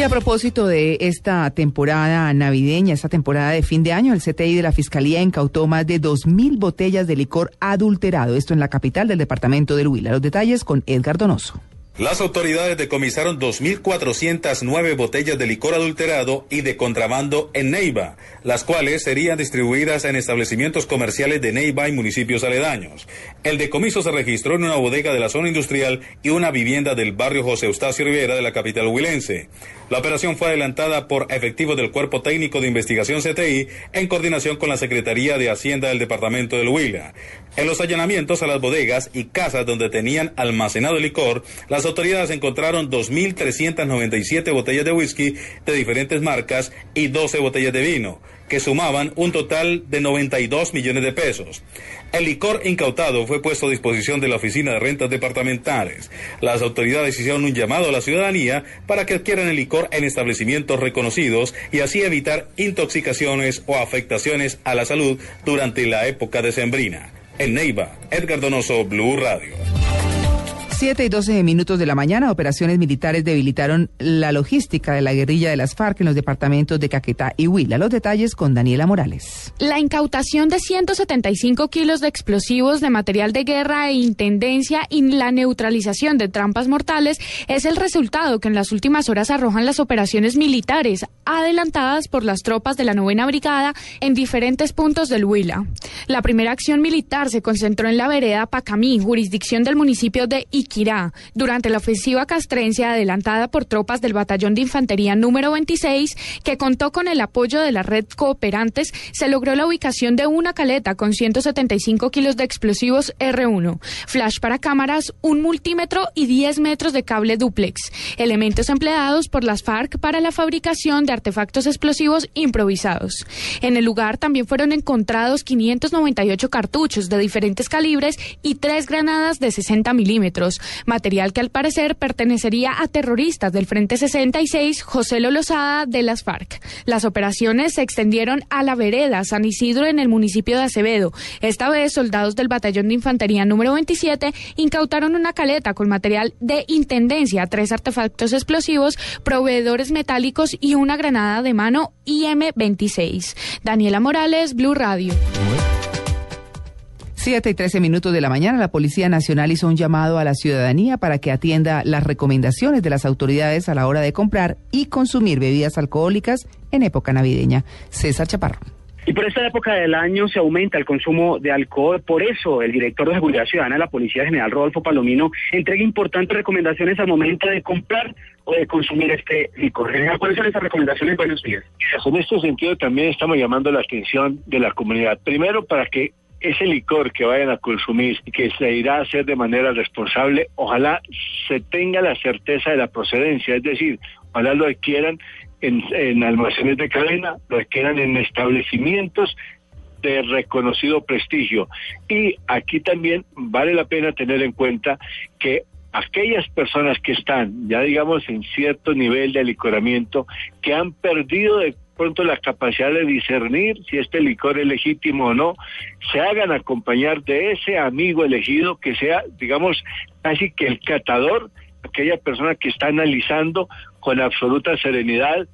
Y a propósito de esta temporada navideña, esta temporada de fin de año, el CTI de la Fiscalía incautó más de 2.000 botellas de licor adulterado, esto en la capital del departamento del Huila. Los detalles con Edgar Donoso. Las autoridades decomisaron 2.409 botellas de licor adulterado y de contrabando en Neiva, las cuales serían distribuidas en establecimientos comerciales de Neiva y municipios aledaños. El decomiso se registró en una bodega de la zona industrial y una vivienda del barrio José Eustacio Rivera de la capital huilense. La operación fue adelantada por efectivos del Cuerpo Técnico de Investigación CTI en coordinación con la Secretaría de Hacienda del Departamento del Huila. En los allanamientos a las bodegas y casas donde tenían almacenado el licor, las autoridades encontraron 2.397 botellas de whisky de diferentes marcas y 12 botellas de vino que sumaban un total de 92 millones de pesos. El licor incautado fue puesto a disposición de la Oficina de Rentas Departamentales. Las autoridades hicieron un llamado a la ciudadanía para que adquieran el licor en establecimientos reconocidos y así evitar intoxicaciones o afectaciones a la salud durante la época decembrina. En Neiva, Edgar Donoso, Blue Radio. 7 y 12 minutos de la mañana, operaciones militares debilitaron la logística de la guerrilla de las FARC en los departamentos de Caquetá y Huila. Los detalles con Daniela Morales. La incautación de 175 kilos de explosivos de material de guerra e intendencia y la neutralización de trampas mortales es el resultado que en las últimas horas arrojan las operaciones militares adelantadas por las tropas de la novena brigada en diferentes puntos del Huila. La primera acción militar se concentró en la vereda Pacamí, jurisdicción del municipio de Durante la ofensiva castrencia adelantada por tropas del Batallón de Infantería número 26, que contó con el apoyo de la red Cooperantes, se logró la ubicación de una caleta con 175 kilos de explosivos R1, flash para cámaras, un multímetro y 10 metros de cable duplex, elementos empleados por las FARC para la fabricación de artefactos explosivos improvisados. En el lugar también fueron encontrados 598 cartuchos de diferentes calibres y tres granadas de 60 milímetros, material que al parecer pertenecería a terroristas del Frente 66 José Lolosada de las FARC. Las operaciones se extendieron a la vereda San Isidro en el municipio de Acevedo. Esta vez, soldados del Batallón de Infantería número 27 incautaron una caleta con material de intendencia, tres artefactos explosivos, proveedores metálicos y una granada de mano IM-26. Daniela Morales, Blue Radio. 7 y 13 minutos de la mañana, la Policía Nacional hizo un llamado a la ciudadanía para que atienda las recomendaciones de las autoridades a la hora de comprar y consumir bebidas alcohólicas en época navideña. César Chaparro. Y por esta época del año se aumenta el consumo de alcohol. Por eso, el director de Seguridad Ciudadana de la Policía General, Rodolfo Palomino, entrega importantes recomendaciones al momento de comprar o de consumir este licor. ¿cuáles son esas recomendaciones? Buenos días. En este sentido, también estamos llamando la atención de la comunidad. Primero, para que ese licor que vayan a consumir y que se irá a hacer de manera responsable, ojalá se tenga la certeza de la procedencia, es decir, ojalá lo adquieran en, almacenes de cadena, lo adquieran en establecimientos de reconocido prestigio. Y aquí también vale la pena tener en cuenta que aquellas personas que están, ya digamos, en cierto nivel de alicoramiento, que han perdido de pronto la capacidad de discernir si este licor es legítimo o no, se hagan acompañar de ese amigo elegido que sea, digamos, casi que el catador, aquella persona que está analizando con absoluta serenidad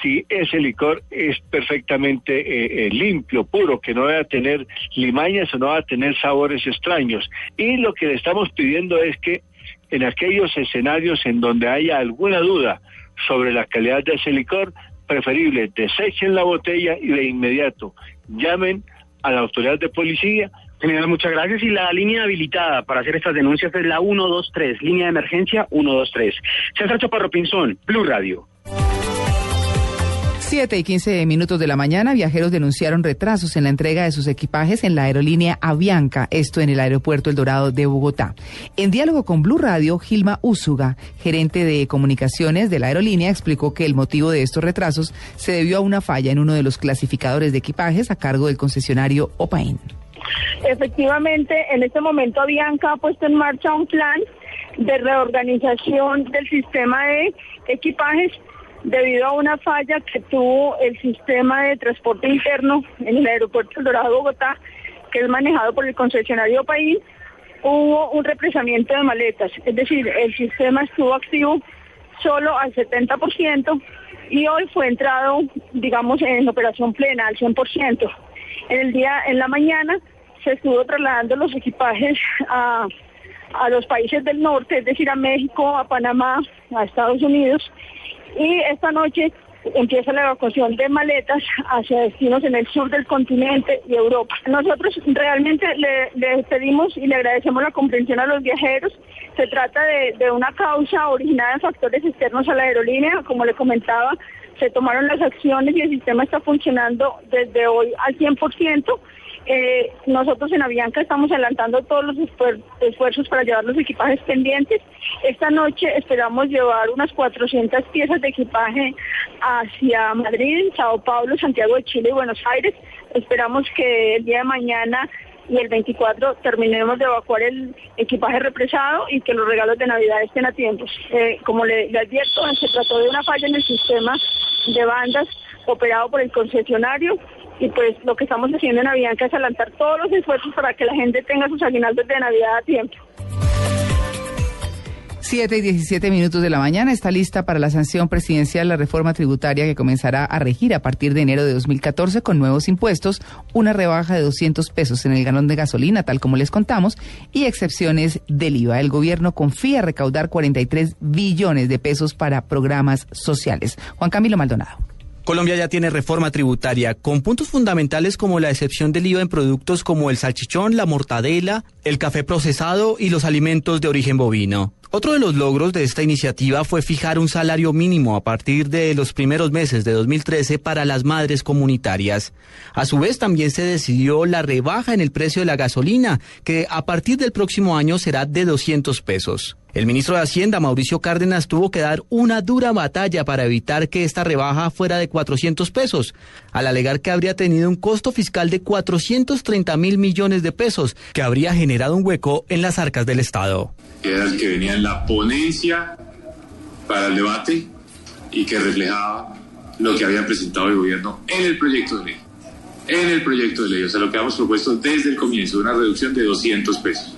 si ese licor es perfectamente eh, eh, limpio, puro, que no va a tener limañas o no va a tener sabores extraños. Y lo que le estamos pidiendo es que en aquellos escenarios en donde haya alguna duda sobre la calidad de ese licor, preferible, desechen la botella y de inmediato llamen a la autoridad de policía. General, muchas gracias. Y la línea habilitada para hacer estas denuncias es la 123, línea de emergencia 123. César Chaparro Pinzón, Blue Radio. Siete y quince minutos de la mañana, viajeros denunciaron retrasos en la entrega de sus equipajes en la aerolínea Avianca, esto en el aeropuerto El Dorado de Bogotá. En diálogo con Blue Radio, Gilma Úsuga, gerente de comunicaciones de la aerolínea, explicó que el motivo de estos retrasos se debió a una falla en uno de los clasificadores de equipajes a cargo del concesionario Opain. Efectivamente, en este momento Avianca ha puesto en marcha un plan de reorganización del sistema de equipajes debido a una falla que tuvo el sistema de transporte interno en el aeropuerto El Dorado Bogotá, que es manejado por el concesionario País, hubo un represamiento de maletas, es decir, el sistema estuvo activo solo al 70% y hoy fue entrado, digamos, en operación plena al 100%. En el día, en la mañana, se estuvo trasladando los equipajes a, a los países del norte, es decir, a México, a Panamá, a Estados Unidos, y esta noche empieza la evacuación de maletas hacia destinos en el sur del continente y Europa. Nosotros realmente le, pedimos y le agradecemos la comprensión a los viajeros. Se trata de, de una causa originada en factores externos a la aerolínea, como le comentaba, se tomaron las acciones y el sistema está funcionando desde hoy al 100%. Eh, nosotros en Avianca estamos adelantando todos los esfuerzos para llevar los equipajes pendientes. Esta noche esperamos llevar unas 400 piezas de equipaje hacia Madrid, Sao Paulo, Santiago de Chile y Buenos Aires. Esperamos que el día de mañana y el 24 terminemos de evacuar el equipaje represado y que los regalos de Navidad estén a tiempo. Eh, como le, le advierto, se trató de una falla en el sistema de bandas operado por el concesionario y pues lo que estamos haciendo en Avianca es adelantar todos los esfuerzos para que la gente tenga sus aguinaldos de Navidad a tiempo. 7 y 17 minutos de la mañana está lista para la sanción presidencial la reforma tributaria que comenzará a regir a partir de enero de 2014 con nuevos impuestos, una rebaja de 200 pesos en el galón de gasolina, tal como les contamos, y excepciones del IVA. El gobierno confía recaudar 43 billones de pesos para programas sociales. Juan Camilo Maldonado. Colombia ya tiene reforma tributaria con puntos fundamentales como la excepción del IVA en productos como el salchichón, la mortadela, el café procesado y los alimentos de origen bovino. Otro de los logros de esta iniciativa fue fijar un salario mínimo a partir de los primeros meses de 2013 para las madres comunitarias. A su vez, también se decidió la rebaja en el precio de la gasolina, que a partir del próximo año será de 200 pesos. El ministro de Hacienda, Mauricio Cárdenas, tuvo que dar una dura batalla para evitar que esta rebaja fuera de 400 pesos, al alegar que habría tenido un costo fiscal de 430 mil millones de pesos, que habría generado un hueco en las arcas del Estado. Era el que venía en la ponencia para el debate y que reflejaba lo que había presentado el gobierno en el proyecto de ley. En el proyecto de ley, o sea, lo que hemos propuesto desde el comienzo, una reducción de 200 pesos.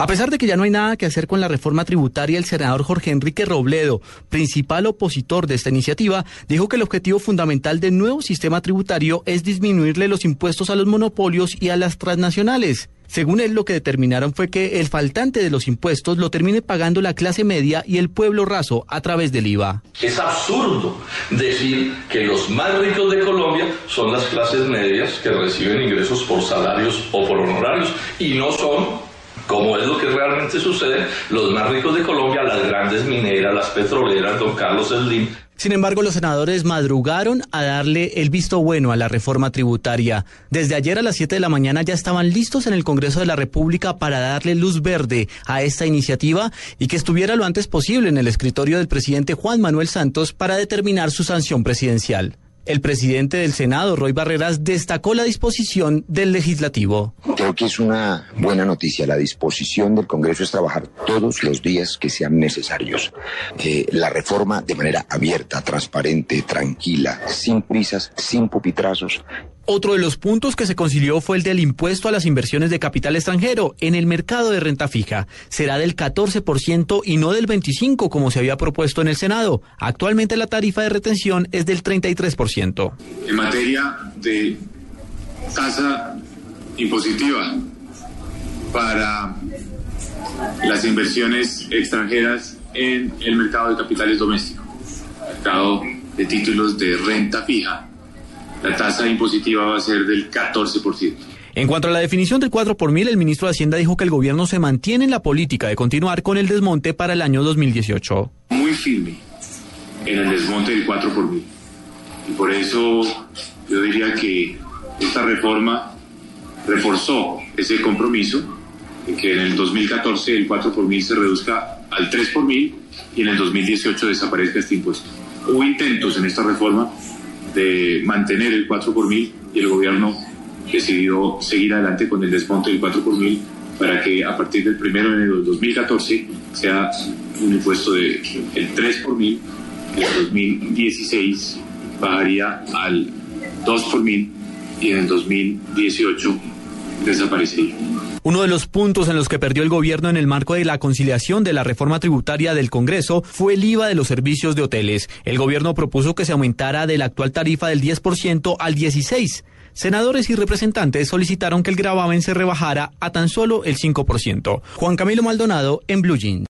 A pesar de que ya no hay nada que hacer con la reforma tributaria, el senador Jorge Enrique Robledo, principal opositor de esta iniciativa, dijo que el objetivo fundamental del nuevo sistema tributario es disminuirle los impuestos a los monopolios y a las transnacionales. Según él, lo que determinaron fue que el faltante de los impuestos lo termine pagando la clase media y el pueblo raso a través del IVA. Es absurdo decir que los más ricos de Colombia son las clases medias que reciben ingresos por salarios o por honorarios y no son como es lo que realmente sucede, los más ricos de Colombia, las grandes mineras, las petroleras, don Carlos Slim. Sin embargo, los senadores madrugaron a darle el visto bueno a la reforma tributaria. Desde ayer a las 7 de la mañana ya estaban listos en el Congreso de la República para darle luz verde a esta iniciativa y que estuviera lo antes posible en el escritorio del presidente Juan Manuel Santos para determinar su sanción presidencial. El presidente del Senado, Roy Barreras, destacó la disposición del legislativo. Creo que es una buena noticia. La disposición del Congreso es trabajar todos los días que sean necesarios. Eh, la reforma de manera abierta, transparente, tranquila, sin prisas, sin pupitrazos otro de los puntos que se concilió fue el del impuesto a las inversiones de capital extranjero en el mercado de renta fija. Será del 14% y no del 25% como se había propuesto en el Senado. Actualmente la tarifa de retención es del 33%. En materia de tasa impositiva para las inversiones extranjeras en el mercado de capitales domésticos, mercado de títulos de renta fija la tasa impositiva va a ser del 14%. En cuanto a la definición del 4 por mil, el ministro de Hacienda dijo que el gobierno se mantiene en la política de continuar con el desmonte para el año 2018. Muy firme en el desmonte del 4 por mil. Y por eso yo diría que esta reforma reforzó ese compromiso de que en el 2014 el 4 por mil se reduzca al 3 por mil y en el 2018 desaparezca este impuesto. Hubo intentos en esta reforma de mantener el 4 por mil y el gobierno decidió seguir adelante con el desmonte del 4 por mil para que a partir del 1 de enero del 2014 sea un impuesto de el 3 por mil en 2016 bajaría al 2 por mil y en el 2018 desaparecería. Uno de los puntos en los que perdió el gobierno en el marco de la conciliación de la reforma tributaria del Congreso fue el IVA de los servicios de hoteles. El gobierno propuso que se aumentara de la actual tarifa del 10% al 16%. Senadores y representantes solicitaron que el gravamen se rebajara a tan solo el 5%. Juan Camilo Maldonado en Blue Jeans.